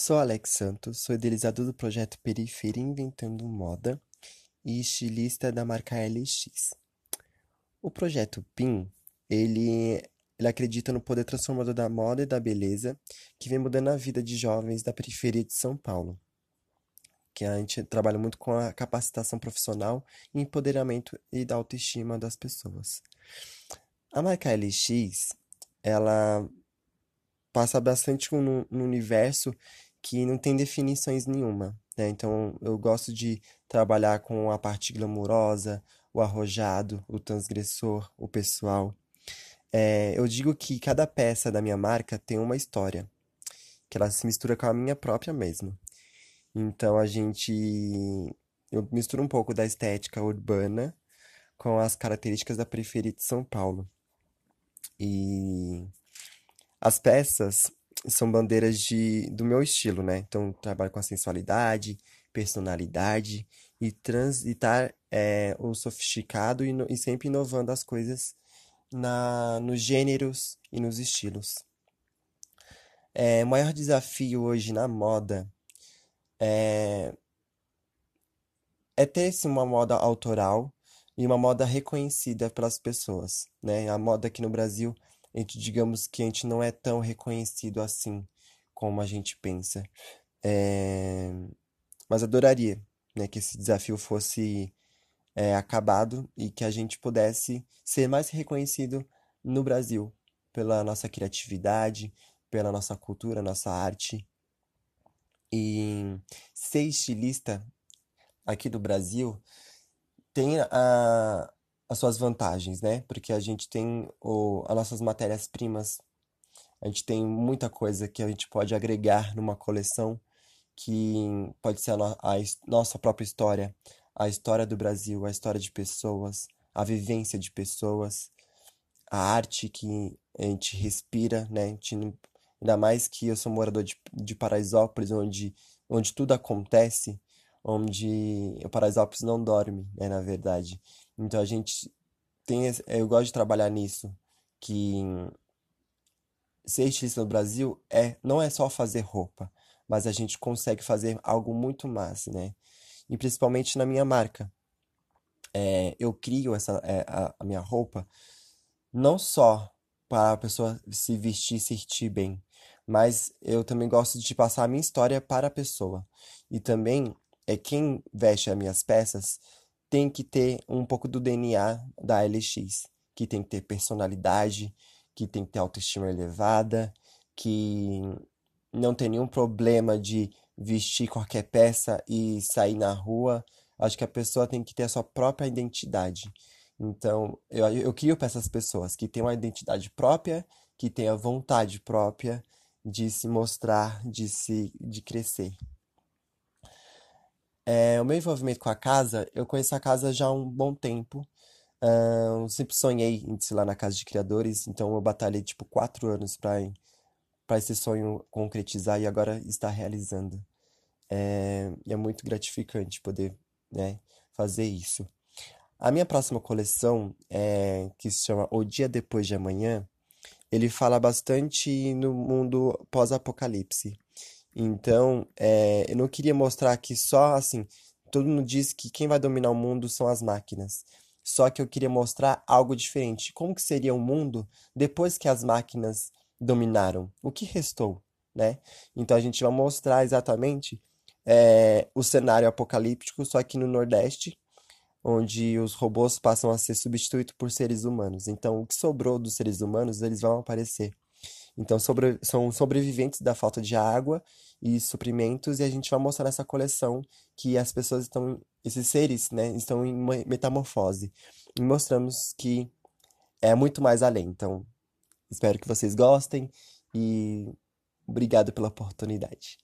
Sou Alex Santos, sou idealizador do projeto Periferia Inventando Moda e estilista da marca LX. O projeto PIN, ele, ele acredita no poder transformador da moda e da beleza que vem mudando a vida de jovens da periferia de São Paulo. Que a gente trabalha muito com a capacitação profissional, empoderamento e da autoestima das pessoas. A marca LX, ela passa bastante no, no universo que não tem definições nenhuma, né? Então eu gosto de trabalhar com a parte glamurosa, o arrojado, o transgressor, o pessoal. É, eu digo que cada peça da minha marca tem uma história, que ela se mistura com a minha própria mesmo. Então a gente eu misturo um pouco da estética urbana com as características da periferia de São Paulo. E as peças são bandeiras de, do meu estilo, né? Então, trabalho com a sensualidade, personalidade e transitar é, o sofisticado e, no, e, sempre inovando as coisas na, nos gêneros e nos estilos. É, o maior desafio hoje na moda é, é ter uma moda autoral e uma moda reconhecida pelas pessoas, né? A moda aqui no Brasil a gente, digamos que a gente não é tão reconhecido assim como a gente pensa. É... Mas adoraria, né, que esse desafio fosse é, acabado e que a gente pudesse ser mais reconhecido no Brasil pela nossa criatividade, pela nossa cultura, nossa arte. E ser estilista aqui do Brasil tem a, as suas vantagens, né? Porque a gente tem o, as nossas matérias-primas, a gente tem muita coisa que a gente pode agregar numa coleção que pode ser a, no, a nossa própria história, a história do Brasil, a história de pessoas, a vivência de pessoas, a arte que a gente respira, né? A gente ainda mais que eu sou morador de, de Paraisópolis, onde, onde tudo acontece, onde o Paraisópolis não dorme, né, na verdade. Então a gente tem, eu gosto de trabalhar nisso, que ser estilista no Brasil é não é só fazer roupa, mas a gente consegue fazer algo muito mais, né? E principalmente na minha marca. É, eu crio essa é, a, a minha roupa não só para a pessoa se vestir e se sentir bem, mas eu também gosto de passar a minha história para a pessoa. E também é quem veste as minhas peças tem que ter um pouco do DNA da LX, que tem que ter personalidade, que tem que ter autoestima elevada, que não tem nenhum problema de vestir qualquer peça e sair na rua. Acho que a pessoa tem que ter a sua própria identidade. Então, eu, eu crio para essas pessoas que têm uma identidade própria, que têm a vontade própria de se mostrar, de se de crescer. É, o meu envolvimento com a casa, eu conheço a casa já há um bom tempo. Uh, sempre sonhei em lá na Casa de Criadores, então eu batalhei tipo quatro anos para para esse sonho concretizar e agora está realizando. É, é muito gratificante poder né, fazer isso. A minha próxima coleção, é, que se chama O Dia Depois de Amanhã, ele fala bastante no mundo pós-apocalipse. Então, é, eu não queria mostrar que só assim, todo mundo diz que quem vai dominar o mundo são as máquinas. Só que eu queria mostrar algo diferente. Como que seria o mundo depois que as máquinas dominaram? O que restou, né? Então a gente vai mostrar exatamente é, o cenário apocalíptico, só que no Nordeste, onde os robôs passam a ser substituídos por seres humanos. Então, o que sobrou dos seres humanos, eles vão aparecer. Então, sobre, são sobreviventes da falta de água e suprimentos, e a gente vai mostrar nessa coleção que as pessoas estão, esses seres, né, estão em metamorfose. E mostramos que é muito mais além. Então, espero que vocês gostem e obrigado pela oportunidade.